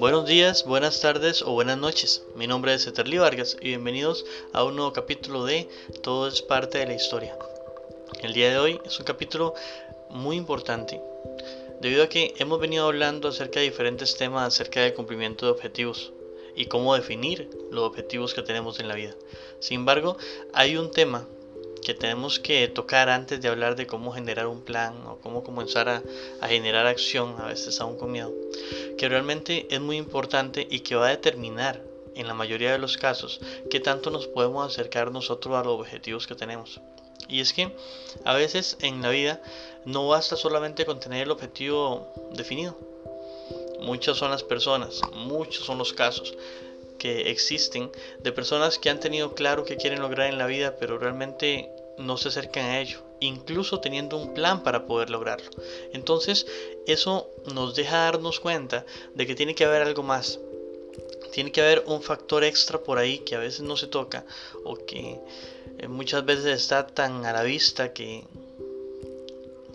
Buenos días, buenas tardes o buenas noches. Mi nombre es Eterli Vargas y bienvenidos a un nuevo capítulo de Todo es parte de la historia. El día de hoy es un capítulo muy importante debido a que hemos venido hablando acerca de diferentes temas acerca del cumplimiento de objetivos y cómo definir los objetivos que tenemos en la vida. Sin embargo, hay un tema que tenemos que tocar antes de hablar de cómo generar un plan o cómo comenzar a, generar acción, a veces aún con miedo, que realmente es muy importante y que va a determinar en la mayoría de los casos qué tanto nos podemos acercar nosotros a los objetivos que tenemos. Y es que a veces en la vida no basta solamente con tener el objetivo definido. Muchas son las personas, muchos son los casos que existen de personas que han tenido claro que quieren lograr en la vida, pero realmente no se acercan a ello, incluso teniendo un plan para poder lograrlo. Entonces, eso nos deja darnos cuenta de que tiene que haber algo más. Tiene que haber un factor extra por ahí que a veces no se toca o que eh, muchas veces está tan a la vista que,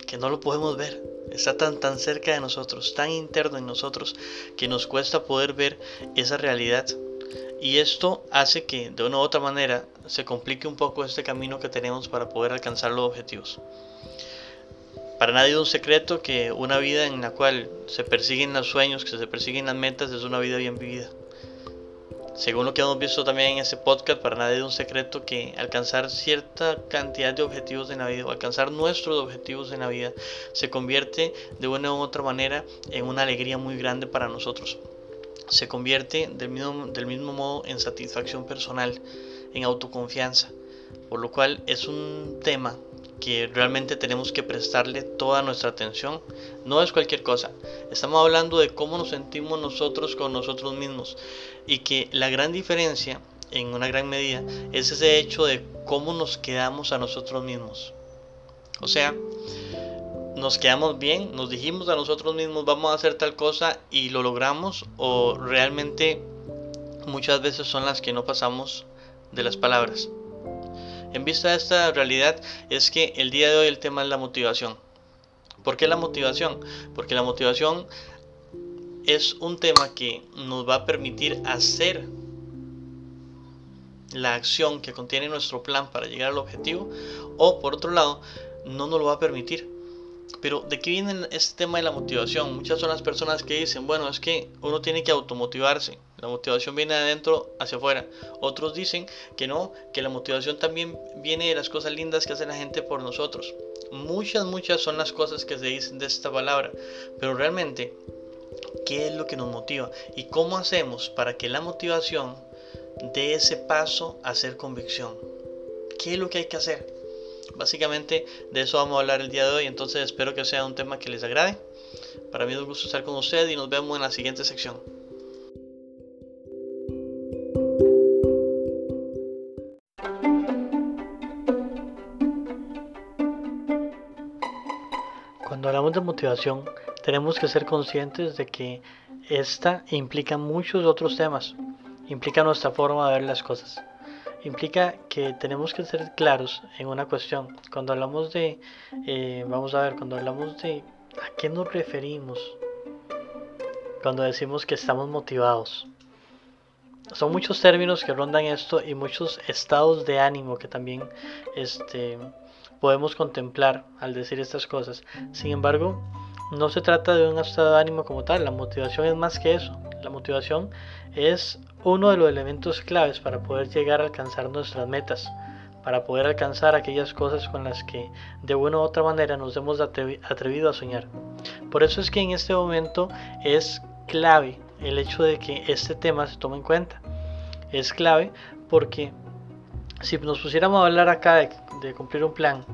que no lo podemos ver. Está tan, tan cerca de nosotros, tan interno en nosotros, que nos cuesta poder ver esa realidad y esto hace que de una u otra manera se complique un poco este camino que tenemos para poder alcanzar los objetivos. Para nadie es un secreto que una vida en la cual se persiguen los sueños, que se persiguen las metas, es una vida bien vivida. Según lo que hemos visto también en este podcast, para nadie es un secreto que alcanzar cierta cantidad de objetivos en la vida, o alcanzar nuestros objetivos en la vida, se convierte de una u otra manera en una alegría muy grande para nosotros se convierte del mismo, del mismo modo en satisfacción personal, en autoconfianza, por lo cual es un tema que realmente tenemos que prestarle toda nuestra atención. No es cualquier cosa. Estamos hablando de cómo nos sentimos nosotros con nosotros mismos y que la gran diferencia, en una gran medida, es ese hecho de cómo nos quedamos a nosotros mismos. O sea, nos quedamos bien, nos dijimos a nosotros mismos vamos a hacer tal cosa y lo logramos o realmente muchas veces son las que no pasamos de las palabras. En vista de esta realidad es que el día de hoy el tema es la motivación. ¿Por qué la motivación? Porque la motivación es un tema que nos va a permitir hacer la acción que contiene nuestro plan para llegar al objetivo o por otro lado no nos lo va a permitir pero ¿de qué viene este tema de la motivación? Muchas son las personas que dicen, bueno, es que uno tiene que automotivarse. La motivación viene de adentro hacia afuera. Otros dicen que no, que la motivación también viene de las cosas lindas que hace la gente por nosotros. Muchas, muchas son las cosas que se dicen de esta palabra. Pero realmente, ¿qué es lo que nos motiva? ¿Y cómo hacemos para que la motivación dé ese paso a ser convicción? ¿Qué es lo que hay que hacer? Básicamente de eso vamos a hablar el día de hoy, entonces espero que sea un tema que les agrade. Para mí es un gusto estar con ustedes y nos vemos en la siguiente sección. Motivación, tenemos que ser conscientes de que esta implica muchos otros temas, implica nuestra forma de ver las cosas implica que tenemos que ser claros en una cuestión. Cuando hablamos de, eh, vamos a ver, cuando hablamos de a qué nos referimos, cuando decimos que estamos motivados. Son muchos términos que rondan esto y muchos estados de ánimo que también este, podemos contemplar al decir estas cosas. Sin embargo, no se trata de un estado de ánimo como tal, la motivación es más que eso. La motivación es uno de los elementos claves para poder llegar a alcanzar nuestras metas, para poder alcanzar aquellas cosas con las que de una u otra manera nos hemos atrevido a soñar. Por eso es que en este momento es clave el hecho de que este tema se tome en cuenta. Es clave porque si nos pusiéramos a hablar acá de, de cumplir un plan,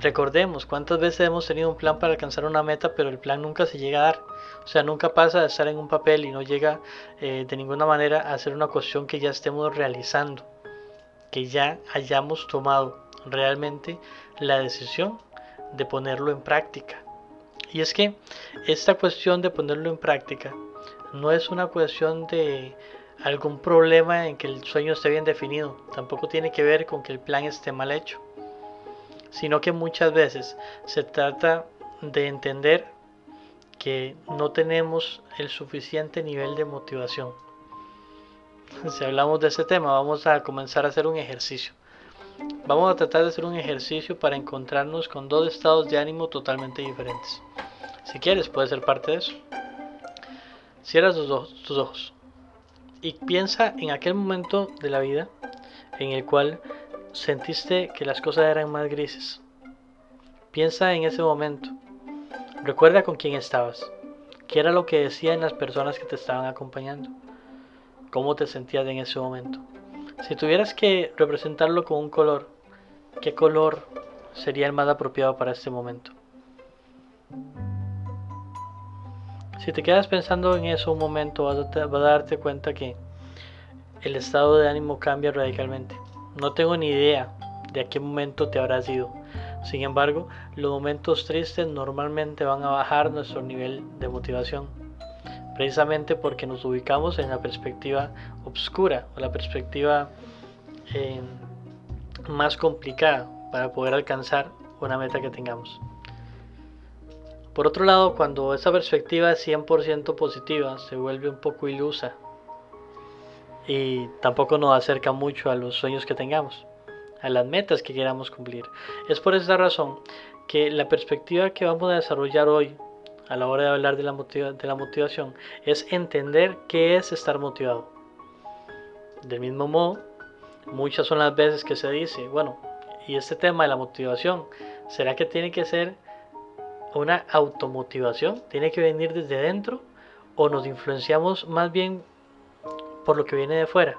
recordemos cuántas veces hemos tenido un plan para alcanzar una meta, pero el plan nunca se llega a dar. O sea, nunca pasa de estar en un papel y no llega eh, de ninguna manera a ser una cuestión que ya estemos realizando, que ya hayamos tomado realmente la decisión de ponerlo en práctica. Y es que esta cuestión de ponerlo en práctica no es una cuestión de algún problema en que el sueño esté bien definido, tampoco tiene que ver con que el plan esté mal hecho, sino que muchas veces se trata de entender que no tenemos el suficiente nivel de motivación. Si hablamos de ese tema, vamos a comenzar a hacer un ejercicio. Vamos a tratar de hacer un ejercicio para encontrarnos con dos estados de ánimo totalmente diferentes. Si quieres, puedes ser parte de eso. Cierra tus ojos, tus ojos y piensa en aquel momento de la vida en el cual sentiste que las cosas eran más grises. Piensa en ese momento. Recuerda con quién estabas. ¿Qué era lo que decían las personas que te estaban acompañando? ¿Cómo te sentías en ese momento? Si tuvieras que representarlo con un color, ¿qué color sería el más apropiado para este momento? Si te quedas pensando en eso un momento, vas a, darte cuenta que el estado de ánimo cambia radicalmente. No tengo ni idea de a qué momento te habrás ido. Sin embargo, los momentos tristes normalmente van a bajar nuestro nivel de motivación, precisamente porque nos ubicamos en la perspectiva oscura o la perspectiva eh, más complicada para poder alcanzar una meta que tengamos. Por otro lado, cuando esa perspectiva es 100% positiva, se vuelve un poco ilusa y tampoco nos acerca mucho a los sueños que tengamos, a las metas que queramos cumplir. Es por esta razón que la perspectiva que vamos a desarrollar hoy a la hora de hablar de la, de la motivación es entender qué es estar motivado. Del mismo modo, muchas son las veces que se dice, bueno, y este tema de la motivación, ¿será que tiene que ser una automotivación, tiene que venir desde dentro o nos influenciamos más bien por lo que viene de fuera.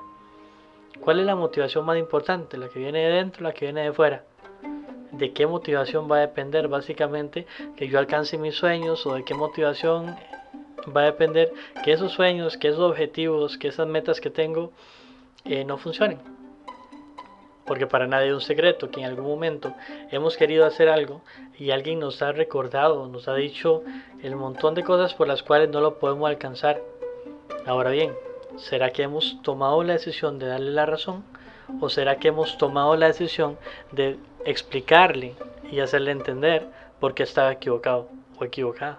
¿Cuál es la motivación más importante? ¿La que viene de dentro o la que viene de fuera? ¿De qué motivación va a depender básicamente que yo alcance mis sueños o de qué motivación va a depender que esos sueños, que esos objetivos, que esas metas que tengo eh, no funcionen? Porque para nadie es un secreto que en algún momento hemos querido hacer algo y alguien nos ha recordado, nos ha dicho el montón de cosas por las cuales no lo podemos alcanzar. Ahora bien, ¿será que hemos tomado la decisión de darle la razón? ¿O será que hemos tomado la decisión de explicarle y hacerle entender por qué estaba equivocado o equivocada?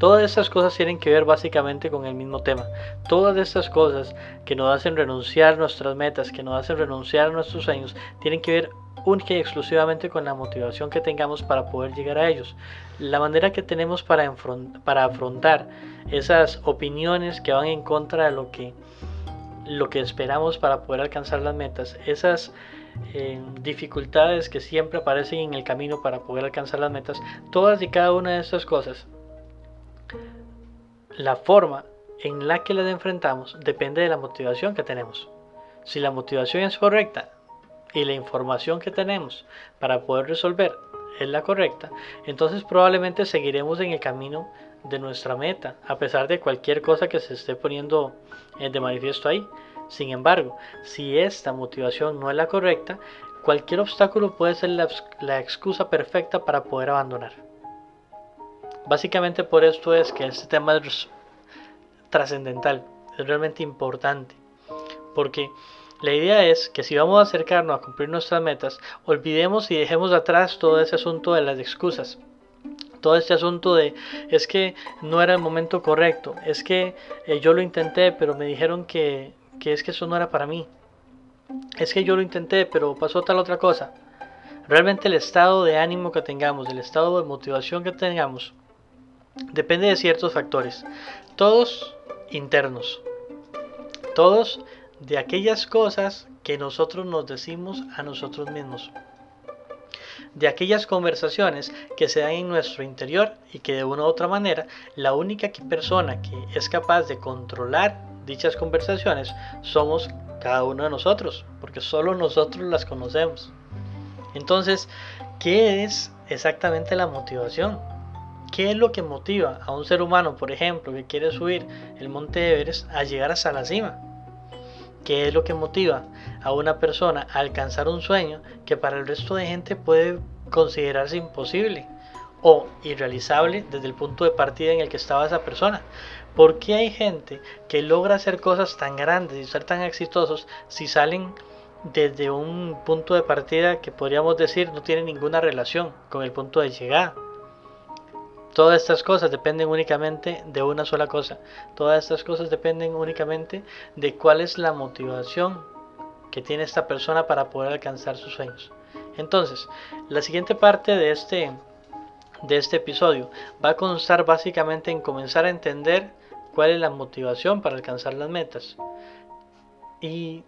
Todas estas cosas tienen que ver básicamente con el mismo tema. Todas estas cosas que nos hacen renunciar nuestras metas, que nos hacen renunciar a nuestros sueños, tienen que ver única y exclusivamente con la motivación que tengamos para poder llegar a ellos. La manera que tenemos para, para afrontar esas opiniones que van en contra de lo que, lo que esperamos para poder alcanzar las metas, esas eh, dificultades que siempre aparecen en el camino para poder alcanzar las metas, todas y cada una de estas cosas la forma en la que las enfrentamos depende de la motivación que tenemos. Si la motivación es correcta y la información que tenemos para poder resolver es la correcta, entonces probablemente seguiremos en el camino de nuestra meta, a pesar de cualquier cosa que se esté poniendo eh, de manifiesto ahí. Sin embargo, si esta motivación no es la correcta, cualquier obstáculo puede ser la, la excusa perfecta para poder abandonar. Básicamente por esto es que este tema es trascendental, es realmente importante, porque la idea es que si vamos a acercarnos a cumplir nuestras metas, olvidemos y dejemos atrás todo ese asunto de las excusas. Todo este asunto de es que no era el momento correcto, es que eh, yo lo intenté pero me dijeron que, que es que eso no era para mí. Es que yo lo intenté pero pasó tal otra cosa. Realmente el estado de ánimo que tengamos, el estado de motivación que tengamos, depende de ciertos factores, todos internos, todos de aquellas cosas que nosotros nos decimos a nosotros mismos, de aquellas conversaciones que se dan en nuestro interior y que de una u otra manera la única persona que es capaz de controlar dichas conversaciones somos cada uno de nosotros, porque solo nosotros las conocemos. Entonces, ¿qué es exactamente la motivación? ¿Qué es lo que motiva a un ser humano, por ejemplo, que quiere subir el monte Everest a llegar hasta la cima? ¿Qué es lo que motiva a una persona a alcanzar un sueño que para el resto de gente puede considerarse imposible o irrealizable desde el punto de partida en el que estaba esa persona? ¿Por qué hay gente que logra hacer cosas tan grandes y ser tan exitosos si salen desde un punto de partida que podríamos decir no tiene ninguna relación con el punto de llegada? Todas estas cosas dependen únicamente de una sola cosa. Todas estas cosas dependen únicamente de cuál es la motivación que tiene esta persona para poder alcanzar sus sueños. Entonces, la siguiente parte de este, de este episodio va a constar básicamente en comenzar a entender cuál es la motivación para alcanzar las metas. Y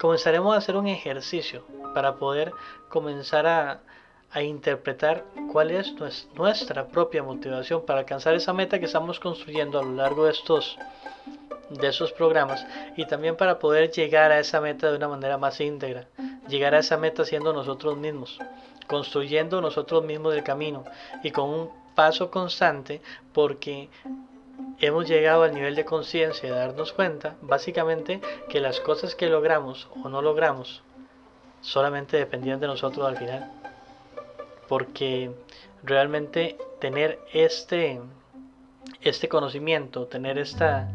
comenzaremos a hacer un ejercicio para poder comenzar a, a interpretar cuál es nuestra propia motivación para alcanzar esa meta que estamos construyendo a lo largo de estos esos programas y también para poder llegar a esa meta de una manera más íntegra, llegar a esa meta siendo nosotros mismos, construyendo nosotros mismos el camino y con un paso constante porque hemos llegado al nivel de conciencia de darnos cuenta básicamente que las cosas que logramos o no logramos solamente dependían de nosotros al final porque realmente tener este este conocimiento tener esta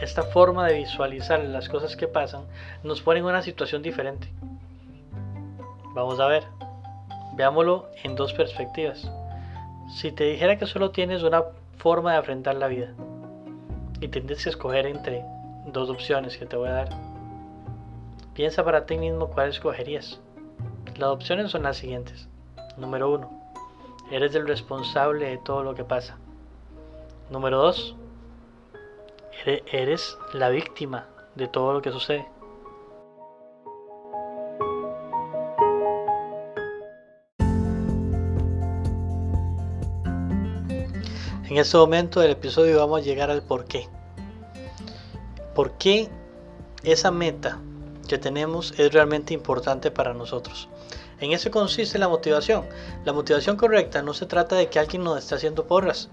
esta forma de visualizar las cosas que pasan nos pone en una situación diferente. Vamos a ver, veámoslo en dos perspectivas. Si te dijera que solo tienes una forma de afrontar la vida y tienes que escoger entre dos opciones que te voy a dar, piensa para ti mismo cuál escogerías. Las opciones son las siguientes. Número uno, eres el responsable de todo lo que pasa. Número dos, eres la víctima de todo lo que sucede. En este momento del episodio vamos a llegar al por qué. ¿Por qué esa meta que tenemos es realmente importante para nosotros? En eso consiste la motivación. La motivación correcta no se trata de que alguien nos esté haciendo porras,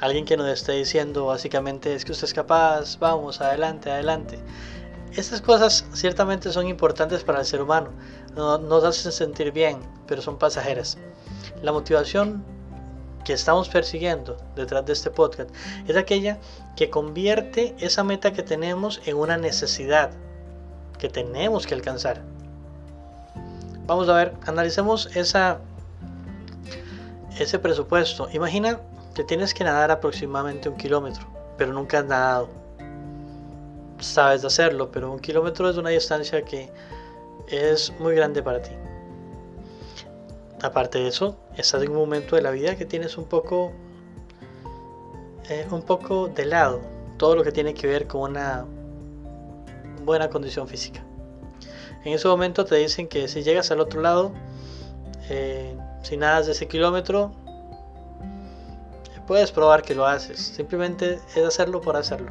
alguien que nos esté diciendo básicamente es que usted es capaz, vamos, adelante, adelante. Estas cosas ciertamente son importantes para el ser humano, nos hacen sentir bien, pero son pasajeras. La motivación que estamos persiguiendo detrás de este podcast es aquella que convierte esa meta que tenemos en una necesidad que tenemos que alcanzar. Vamos a ver, analicemos esa, ese presupuesto. Imagina que tienes que nadar aproximadamente un kilómetro, pero nunca has nadado. Sabes de hacerlo, pero un kilómetro es una distancia que es muy grande para ti. Aparte de eso, estás en un momento de la vida que tienes un poco, eh, un poco de lado todo lo que tiene que ver con una buena condición física. En ese momento te dicen que si llegas al otro lado, eh, si nadas de ese kilómetro, puedes probar que lo haces. Simplemente es hacerlo por hacerlo.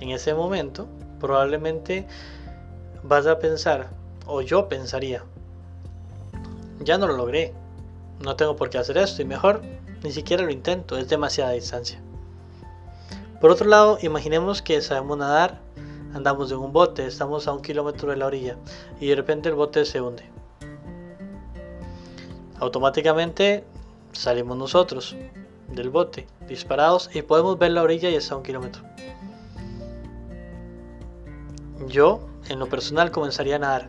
En ese momento, probablemente vas a pensar, o yo pensaría, ya no lo logré. No tengo por qué hacer esto y mejor ni siquiera lo intento, es demasiada distancia. Por otro lado, imaginemos que sabemos nadar, andamos en un bote, estamos a un kilómetro de la orilla y de repente el bote se hunde. Automáticamente salimos nosotros, del bote, disparados, y podemos ver la orilla y está a un kilómetro. Yo, en lo personal, comenzaría a nadar,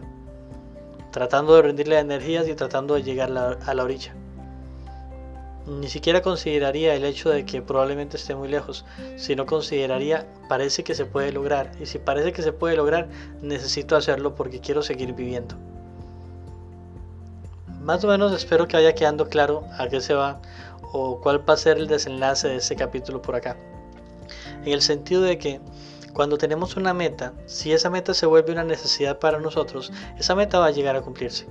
tratando de rendirle energías y tratando de llegar a la orilla. Ni siquiera consideraría el hecho de que probablemente esté muy lejos, sino consideraría parece que se puede lograr. Y si parece que se puede lograr, necesito hacerlo porque quiero seguir viviendo. Más o menos espero que vaya quedando claro a qué se va o cuál va a ser el desenlace de ese capítulo por acá. En el sentido de que cuando tenemos una meta, si esa meta se vuelve una necesidad para nosotros, esa meta va a llegar a cumplirse.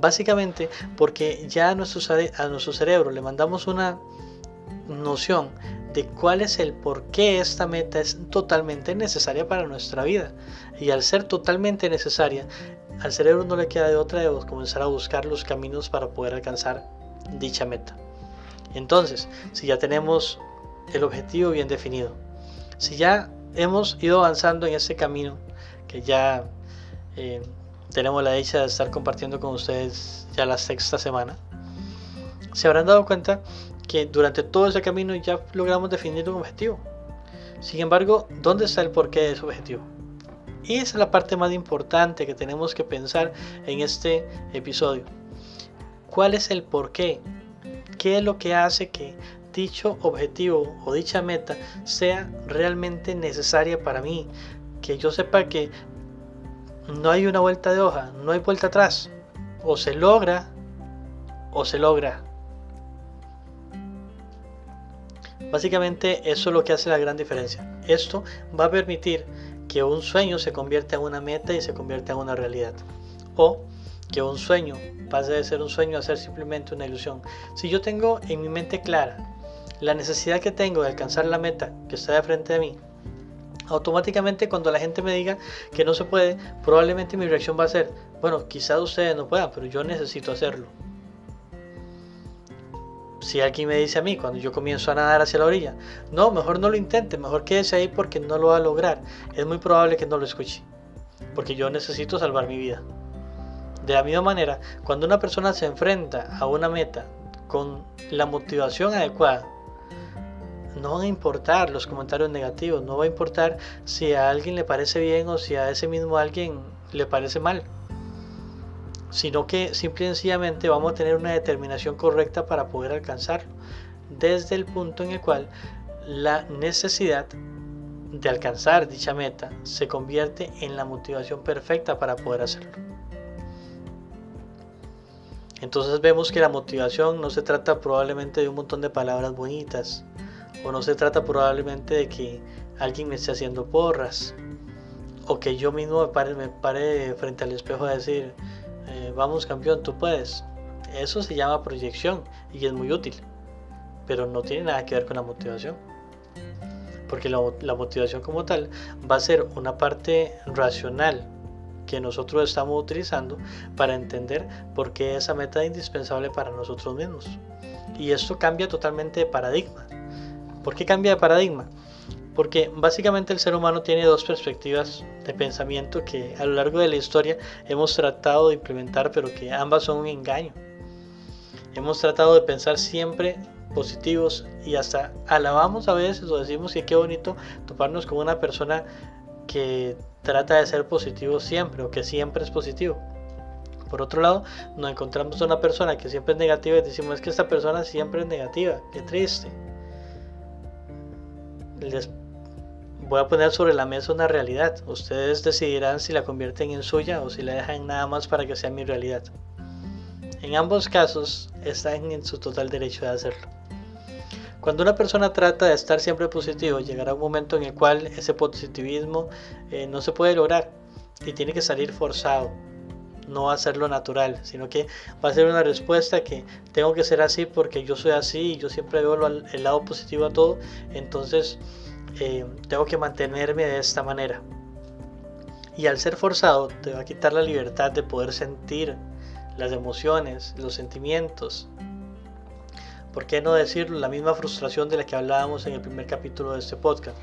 Básicamente porque ya a nuestro, a nuestro cerebro le mandamos una noción de cuál es el por qué esta meta es totalmente necesaria para nuestra vida. Y al ser totalmente necesaria, al cerebro no le queda de otra de comenzar a buscar los caminos para poder alcanzar dicha meta. Entonces, si ya tenemos el objetivo bien definido, si ya hemos ido avanzando en ese camino, que ya eh, tenemos la dicha de estar compartiendo con ustedes ya la sexta semana, se habrán dado cuenta que durante todo ese camino ya logramos definir un objetivo. Sin embargo, ¿dónde está el porqué de ese objetivo? Y esa es la parte más importante que tenemos que pensar en este episodio. cuál es el por qué, qué es lo que hace que dicho objetivo o dicha meta sea realmente necesaria para mí, que yo sepa que no hay una vuelta de hoja, no hay vuelta atrás, o se logra o se logra. Básicamente eso es lo que hace la gran diferencia. Esto va a permitir que un sueño se convierta en una meta y se convierta en una realidad. O que un sueño pase de ser un sueño a ser simplemente una ilusión. Si yo tengo en mi mente clara la necesidad que tengo de alcanzar la meta que está de frente de mí, automáticamente cuando la gente me diga que no se puede, probablemente mi reacción va a ser, bueno, quizás ustedes no puedan, pero yo necesito hacerlo. Si alguien me dice a mí cuando yo comienzo a nadar hacia la orilla, no, mejor no lo intente, mejor quédese ahí porque no lo va a lograr, es muy probable que no lo escuche, porque yo necesito salvar mi vida. De la misma manera, cuando una persona se enfrenta a una meta con la motivación adecuada, no van a importar los comentarios negativos, no va a importar si a alguien le parece bien o si a ese mismo alguien le parece mal, sino que simple y sencillamente vamos a tener una determinación correcta para poder alcanzarlo, desde el punto en el cual la necesidad de alcanzar dicha meta se convierte en la motivación perfecta para poder hacerlo. Entonces vemos que la motivación no se trata probablemente de un montón de palabras bonitas, o no se trata probablemente de que alguien me esté haciendo porras, o que yo mismo me pare, me pare frente al espejo a decir, eh, vamos campeón, tú puedes. Eso se llama proyección y es muy útil, pero no tiene nada que ver con la motivación. Porque la, la motivación como tal va a ser una parte racional que nosotros estamos utilizando para entender por qué esa meta es indispensable para nosotros mismos. Y esto cambia totalmente de paradigma. ¿Por qué cambia de paradigma? Porque básicamente el ser humano tiene dos perspectivas de pensamiento que a lo largo de la historia hemos tratado de implementar, pero que ambas son un engaño. Hemos tratado de pensar siempre positivos y hasta alabamos a veces o decimos que qué bonito toparnos con una persona que trata de ser positivo siempre o que siempre es positivo. Por otro lado, nos encontramos a una persona que siempre es negativa y decimos es que esta persona siempre es negativa, qué triste. Les voy a poner sobre la mesa una realidad. Ustedes decidirán si la convierten en suya o si la dejan nada más para que sea mi realidad. En ambos casos están en su total derecho de hacerlo. Cuando una persona trata de estar siempre positivo, llegará un momento en el cual ese positivismo eh, no se puede lograr y tiene que salir forzado. No va a ser lo natural, sino que va a ser una respuesta que tengo que ser así porque yo soy así y yo siempre veo el lado positivo a todo. Entonces eh, tengo que mantenerme de esta manera. Y al ser forzado te va a quitar la libertad de poder sentir las emociones, los sentimientos, ¿por qué no decirlo? La misma frustración de la que hablábamos en el primer capítulo de este podcast.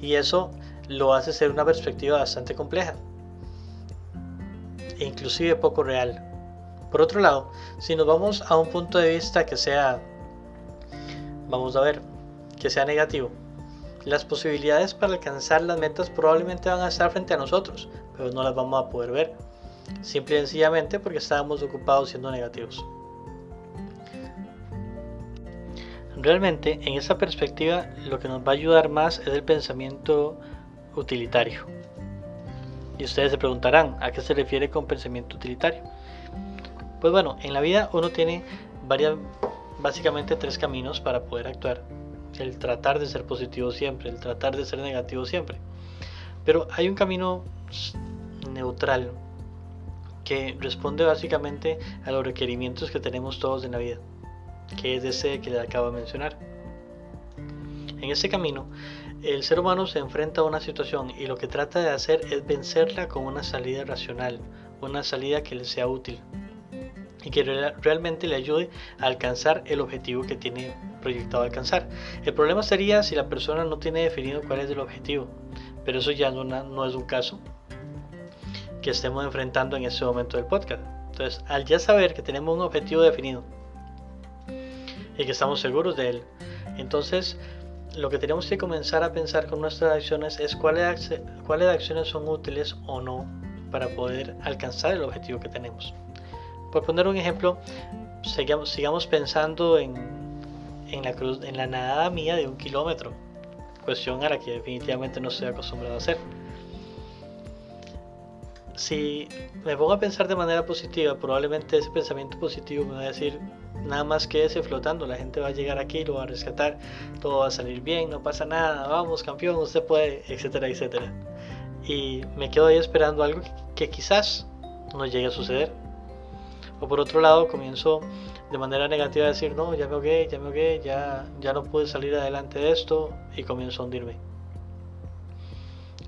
Y eso lo hace ser una perspectiva bastante compleja e inclusive poco real. Por otro lado, si nos vamos a un punto de vista que sea, vamos a ver, que sea negativo, las posibilidades para alcanzar las metas probablemente van a estar frente a nosotros, pero no las vamos a poder ver, simple y sencillamente porque estábamos ocupados siendo negativos. Realmente, en esa perspectiva, lo que nos va a ayudar más es el pensamiento utilitario. Y ustedes se preguntarán, ¿a qué se refiere con pensamiento utilitario? Pues bueno, en la vida uno tiene varias, básicamente tres caminos para poder actuar. El tratar de ser positivo siempre, el tratar de ser negativo siempre. Pero hay un camino neutral que responde básicamente a los requerimientos que tenemos todos en la vida que es ese que le acabo de mencionar. En ese camino, el ser humano se enfrenta a una situación y lo que trata de hacer es vencerla con una salida racional, una salida que le sea útil y que realmente le ayude a alcanzar el objetivo que tiene proyectado alcanzar. El problema sería si la persona no tiene definido cuál es el objetivo, pero eso ya no, es un caso que estemos enfrentando en este momento del podcast. Entonces, al ya saber que tenemos un objetivo definido, y que estamos seguros de él. Entonces, lo que tenemos que comenzar a pensar con nuestras acciones es cuáles, cuáles acciones son útiles o no para poder alcanzar el objetivo que tenemos. Por poner un ejemplo, sigamos, sigamos pensando en, en, la cruz, en la nadada mía de un kilómetro, cuestión a la que definitivamente no estoy acostumbrado a hacer. Si me pongo a pensar de manera positiva, probablemente ese pensamiento positivo me va a decir, nada más que ese flotando, la gente va a llegar aquí, lo va a rescatar, todo va a salir bien, no pasa nada, vamos campeón, usted puede, etcétera, etcétera. Y me quedo ahí esperando algo que, quizás no llegue a suceder. O por otro lado, comienzo de manera negativa a decir, no, ya me ahogué, ya me ahogué, ya, ya no pude salir adelante de esto y comienzo a hundirme.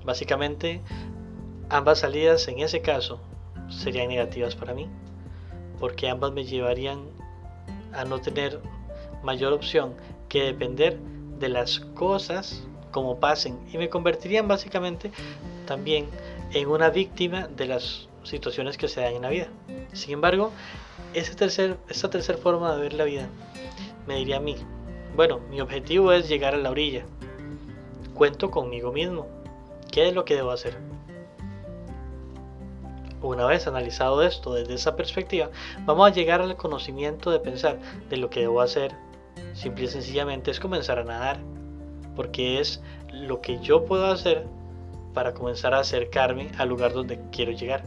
Básicamente, ambas salidas en ese caso serían negativas para mí, porque ambas me llevarían a no tener mayor opción que depender de las cosas como pasen y me convertirían básicamente también en una víctima de las situaciones que se dan en la vida. Sin embargo, tercer, esta tercera forma de ver la vida me diría a mí, bueno, mi objetivo es llegar a la orilla. Cuento conmigo mismo. ¿Qué es lo que debo hacer? Una vez analizado esto desde esa perspectiva, vamos a llegar al conocimiento de pensar de lo que debo hacer. Simple y sencillamente es comenzar a nadar, porque es lo que yo puedo hacer para comenzar a acercarme al lugar donde quiero llegar.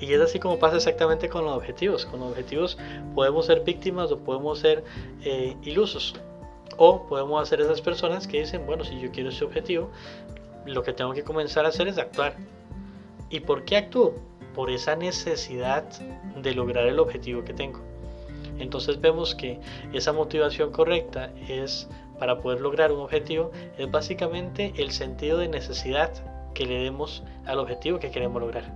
Y es así como pasa exactamente con los objetivos. Con los objetivos podemos ser víctimas o podemos ser eh, ilusos. O podemos ser esas personas que dicen, bueno, si yo quiero ese objetivo, lo que tengo que comenzar a hacer es actuar. ¿Y por qué actúo? Por esa necesidad de lograr el objetivo que tengo. Entonces vemos que esa motivación correcta es para poder lograr un objetivo, es básicamente el sentido de necesidad que le demos al objetivo que queremos lograr.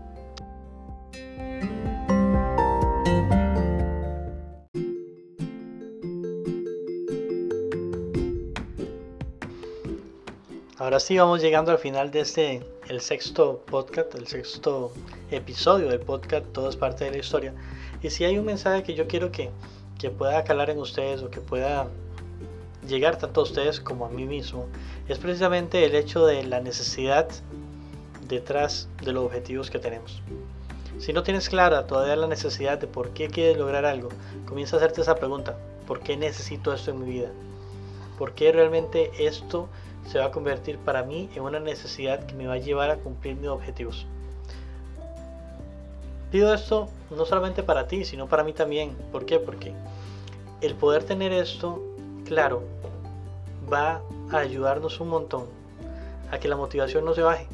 Ahora sí vamos llegando al final de este, el sexto podcast, el sexto episodio del podcast, todo es parte de la historia. Y si hay un mensaje que yo quiero que, que pueda calar en ustedes o que pueda llegar tanto a ustedes como a mí mismo, es precisamente el hecho de la necesidad detrás de los objetivos que tenemos. Si no tienes clara todavía la necesidad de por qué quieres lograr algo, comienza a hacerte esa pregunta, ¿por qué necesito esto en mi vida? ¿Por qué realmente esto se va a convertir para mí en una necesidad que me va a llevar a cumplir mis objetivos. Pido esto no solamente para ti, sino para mí también. ¿Por qué? Porque el poder tener esto claro va a ayudarnos un montón a que la motivación no se baje,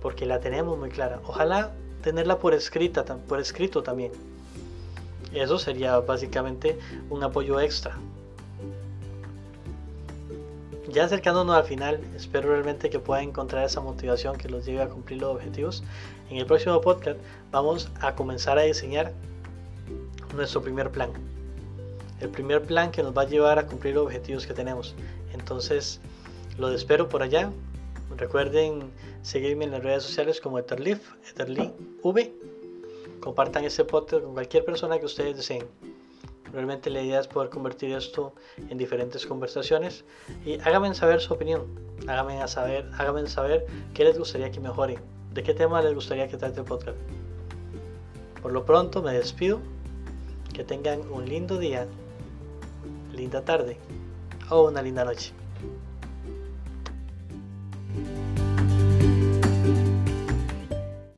porque la tenemos muy clara. Ojalá tenerla por escrita, por escrito también. Eso sería básicamente un apoyo extra ya acercándonos al final, espero realmente que puedan encontrar esa motivación que los lleve a cumplir los objetivos. En el próximo podcast vamos a comenzar a diseñar nuestro primer plan. El primer plan que nos va a llevar a cumplir los objetivos que tenemos. Entonces, los espero por allá. Recuerden seguirme en las redes sociales como Etherleaf, V. Compartan este podcast con cualquier persona que ustedes deseen. Realmente la idea es poder convertir esto en diferentes conversaciones y háganme saber su opinión. Háganme saber, háganme saber qué les gustaría que mejore, de qué tema les gustaría que trate el podcast. Por lo pronto me despido. Que tengan un lindo día, linda tarde o una linda noche.